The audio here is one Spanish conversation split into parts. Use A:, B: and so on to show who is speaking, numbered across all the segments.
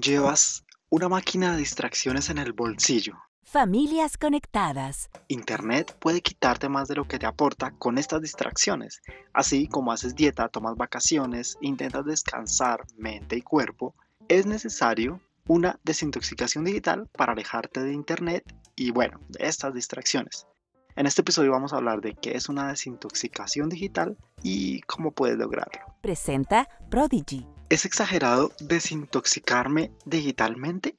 A: Llevas una máquina de distracciones en el bolsillo.
B: Familias conectadas.
A: Internet puede quitarte más de lo que te aporta con estas distracciones. Así como haces dieta, tomas vacaciones, intentas descansar mente y cuerpo, es necesario una desintoxicación digital para alejarte de Internet y bueno, de estas distracciones. En este episodio vamos a hablar de qué es una desintoxicación digital y cómo puedes lograrlo.
B: Presenta Prodigy.
A: ¿Es exagerado desintoxicarme digitalmente?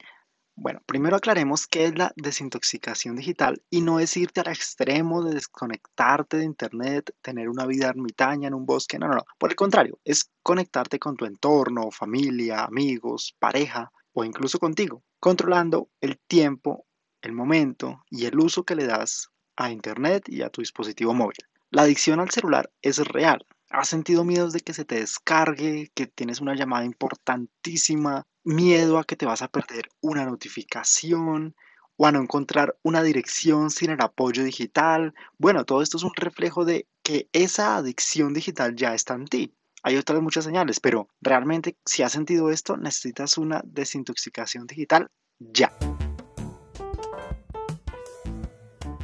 A: Bueno, primero aclaremos qué es la desintoxicación digital y no es irte al extremo de desconectarte de Internet, tener una vida ermitaña en un bosque, no, no, no. Por el contrario, es conectarte con tu entorno, familia, amigos, pareja o incluso contigo, controlando el tiempo, el momento y el uso que le das a Internet y a tu dispositivo móvil. La adicción al celular es real, ¿Has sentido miedos de que se te descargue, que tienes una llamada importantísima, miedo a que te vas a perder una notificación o a no encontrar una dirección sin el apoyo digital? Bueno, todo esto es un reflejo de que esa adicción digital ya está en ti. Hay otras muchas señales, pero realmente si has sentido esto, necesitas una desintoxicación digital ya.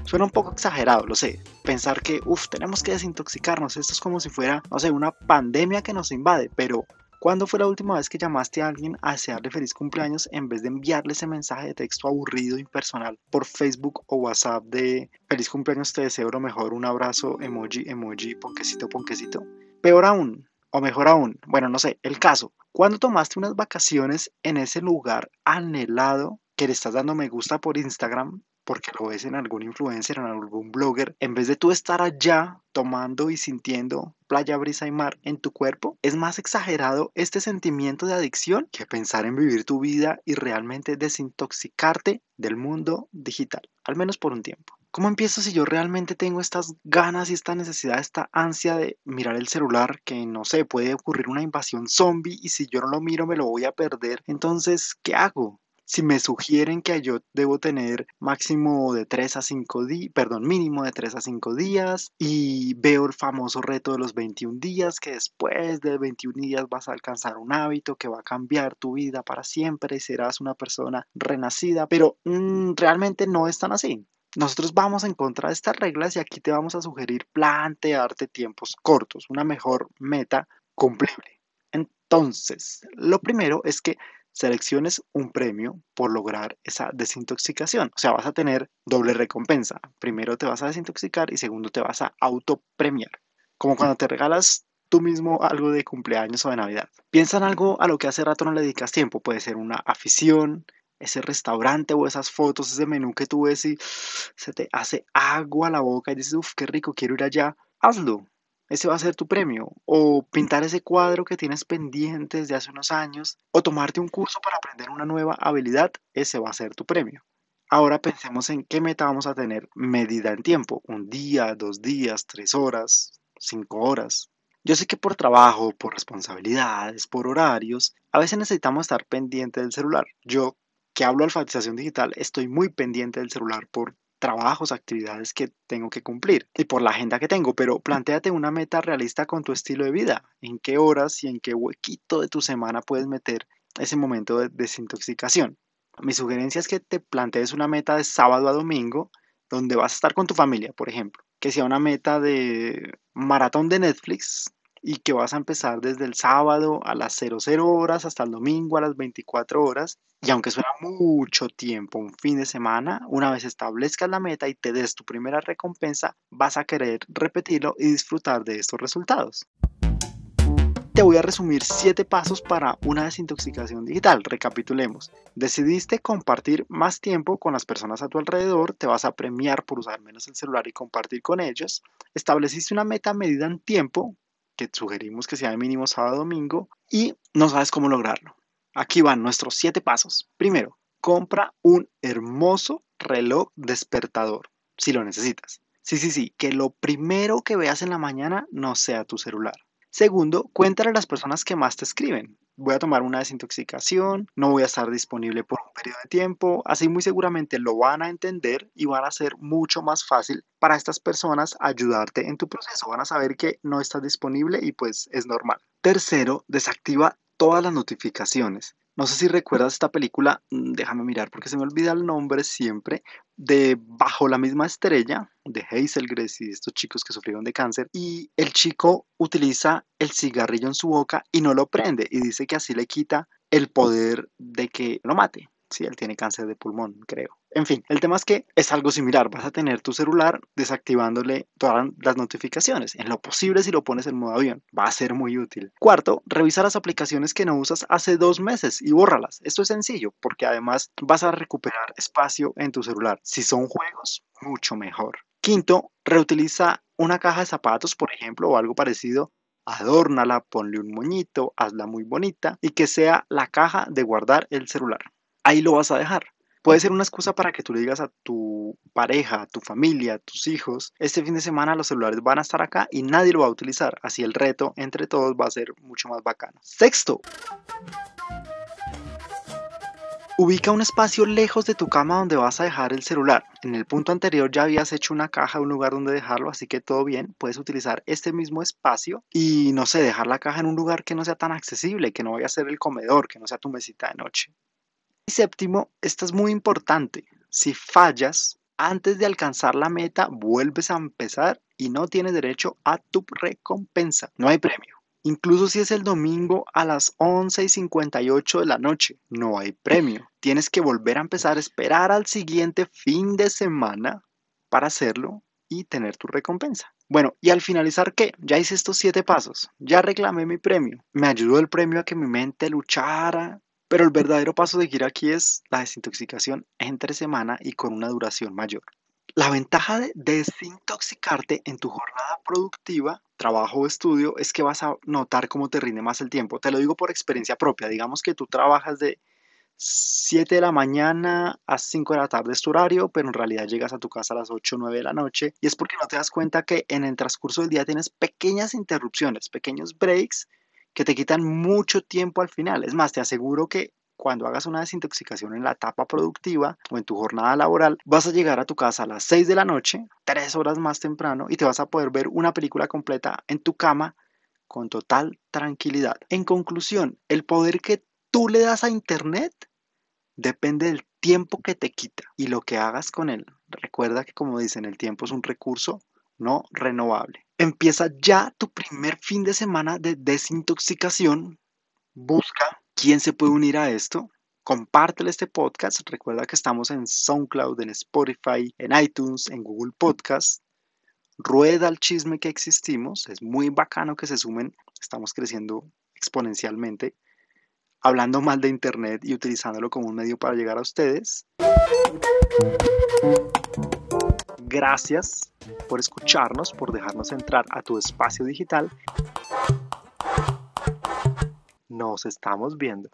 A: Suena un poco exagerado, lo sé. Pensar que, uff, tenemos que desintoxicarnos. Esto es como si fuera, no sé, una pandemia que nos invade. Pero, ¿cuándo fue la última vez que llamaste a alguien a desearle feliz cumpleaños en vez de enviarle ese mensaje de texto aburrido, impersonal por Facebook o WhatsApp de feliz cumpleaños, te deseo lo mejor, un abrazo, emoji, emoji, ponquecito, ponquecito? Peor aún, o mejor aún, bueno, no sé, el caso. ¿Cuándo tomaste unas vacaciones en ese lugar anhelado que le estás dando me gusta por Instagram porque lo ves en algún influencer, en algún blogger, en vez de tú estar allá tomando y sintiendo playa, brisa y mar en tu cuerpo, es más exagerado este sentimiento de adicción que pensar en vivir tu vida y realmente desintoxicarte del mundo digital, al menos por un tiempo. ¿Cómo empiezo si yo realmente tengo estas ganas y esta necesidad, esta ansia de mirar el celular que no sé, puede ocurrir una invasión zombie y si yo no lo miro me lo voy a perder? Entonces, ¿qué hago? Si me sugieren que yo debo tener máximo de 3 a 5 días, perdón, mínimo de 3 a 5 días y veo el famoso reto de los 21 días, que después de 21 días vas a alcanzar un hábito que va a cambiar tu vida para siempre y serás una persona renacida, pero mm, realmente no es tan así. Nosotros vamos en contra de estas reglas y aquí te vamos a sugerir plantearte tiempos cortos, una mejor meta cumplible. Entonces, lo primero es que selecciones un premio por lograr esa desintoxicación. O sea, vas a tener doble recompensa. Primero te vas a desintoxicar y segundo te vas a autopremiar. Como cuando te regalas tú mismo algo de cumpleaños o de Navidad. Piensa en algo a lo que hace rato no le dedicas tiempo. Puede ser una afición, ese restaurante o esas fotos, ese menú que tú ves y se te hace agua a la boca y dices, uff, qué rico, quiero ir allá. Hazlo ese va a ser tu premio. O pintar ese cuadro que tienes pendiente desde hace unos años. O tomarte un curso para aprender una nueva habilidad. Ese va a ser tu premio. Ahora pensemos en qué meta vamos a tener medida en tiempo. Un día, dos días, tres horas, cinco horas. Yo sé que por trabajo, por responsabilidades, por horarios, a veces necesitamos estar pendiente del celular. Yo que hablo de alfabetización digital, estoy muy pendiente del celular por trabajos, actividades que tengo que cumplir y por la agenda que tengo, pero planteate una meta realista con tu estilo de vida, en qué horas y en qué huequito de tu semana puedes meter ese momento de desintoxicación. Mi sugerencia es que te plantees una meta de sábado a domingo donde vas a estar con tu familia, por ejemplo, que sea una meta de maratón de Netflix y que vas a empezar desde el sábado a las 00 horas hasta el domingo a las 24 horas. Y aunque suena mucho tiempo, un fin de semana, una vez establezcas la meta y te des tu primera recompensa, vas a querer repetirlo y disfrutar de estos resultados. Te voy a resumir 7 pasos para una desintoxicación digital. Recapitulemos. Decidiste compartir más tiempo con las personas a tu alrededor, te vas a premiar por usar menos el celular y compartir con ellos. Estableciste una meta medida en tiempo, que sugerimos que sea de mínimo sábado domingo y no sabes cómo lograrlo. Aquí van nuestros siete pasos. Primero, compra un hermoso reloj despertador si lo necesitas. Sí, sí, sí, que lo primero que veas en la mañana no sea tu celular. Segundo, cuéntale a las personas que más te escriben. Voy a tomar una desintoxicación, no voy a estar disponible por un periodo de tiempo. Así muy seguramente lo van a entender y van a ser mucho más fácil para estas personas ayudarte en tu proceso. Van a saber que no estás disponible y pues es normal. Tercero, desactiva todas las notificaciones. No sé si recuerdas esta película, mm, déjame mirar porque se me olvida el nombre siempre, de Bajo la misma estrella, de Hazel Grace y estos chicos que sufrieron de cáncer. Y el chico utiliza el cigarrillo en su boca y no lo prende y dice que así le quita el poder de que lo mate. Sí, él tiene cáncer de pulmón, creo. En fin, el tema es que es algo similar. Vas a tener tu celular desactivándole todas las notificaciones. En lo posible, si lo pones en modo avión, va a ser muy útil. Cuarto, revisa las aplicaciones que no usas hace dos meses y bórralas. Esto es sencillo porque además vas a recuperar espacio en tu celular. Si son juegos, mucho mejor. Quinto, reutiliza una caja de zapatos, por ejemplo, o algo parecido adórnala, ponle un moñito, hazla muy bonita y que sea la caja de guardar el celular ahí lo vas a dejar. Puede ser una excusa para que tú le digas a tu pareja, a tu familia, a tus hijos, este fin de semana los celulares van a estar acá y nadie lo va a utilizar. Así el reto entre todos va a ser mucho más bacano. Sexto. Ubica un espacio lejos de tu cama donde vas a dejar el celular. En el punto anterior ya habías hecho una caja, un lugar donde dejarlo, así que todo bien. Puedes utilizar este mismo espacio y no sé, dejar la caja en un lugar que no sea tan accesible, que no vaya a ser el comedor, que no sea tu mesita de noche. Y séptimo, esto es muy importante. Si fallas antes de alcanzar la meta, vuelves a empezar y no tienes derecho a tu recompensa. No hay premio. Incluso si es el domingo a las 11 y 58 de la noche, no hay premio. Tienes que volver a empezar esperar al siguiente fin de semana para hacerlo y tener tu recompensa. Bueno, y al finalizar, ¿qué? Ya hice estos siete pasos, ya reclamé mi premio. Me ayudó el premio a que mi mente luchara pero el verdadero paso de seguir aquí es la desintoxicación entre semana y con una duración mayor. La ventaja de desintoxicarte en tu jornada productiva, trabajo o estudio es que vas a notar cómo te rinde más el tiempo. Te lo digo por experiencia propia. Digamos que tú trabajas de 7 de la mañana a 5 de la tarde es tu horario, pero en realidad llegas a tu casa a las 8 o 9 de la noche y es porque no te das cuenta que en el transcurso del día tienes pequeñas interrupciones, pequeños breaks que te quitan mucho tiempo al final. Es más, te aseguro que cuando hagas una desintoxicación en la etapa productiva o en tu jornada laboral, vas a llegar a tu casa a las 6 de la noche, tres horas más temprano, y te vas a poder ver una película completa en tu cama con total tranquilidad. En conclusión, el poder que tú le das a Internet depende del tiempo que te quita y lo que hagas con él. Recuerda que como dicen, el tiempo es un recurso no renovable. Empieza ya tu primer fin de semana de desintoxicación. Busca quién se puede unir a esto. Compártele este podcast. Recuerda que estamos en SoundCloud, en Spotify, en iTunes, en Google Podcast. Rueda el chisme que existimos. Es muy bacano que se sumen. Estamos creciendo exponencialmente. Hablando mal de Internet y utilizándolo como un medio para llegar a ustedes. Gracias por escucharnos, por dejarnos entrar a tu espacio digital. Nos estamos viendo.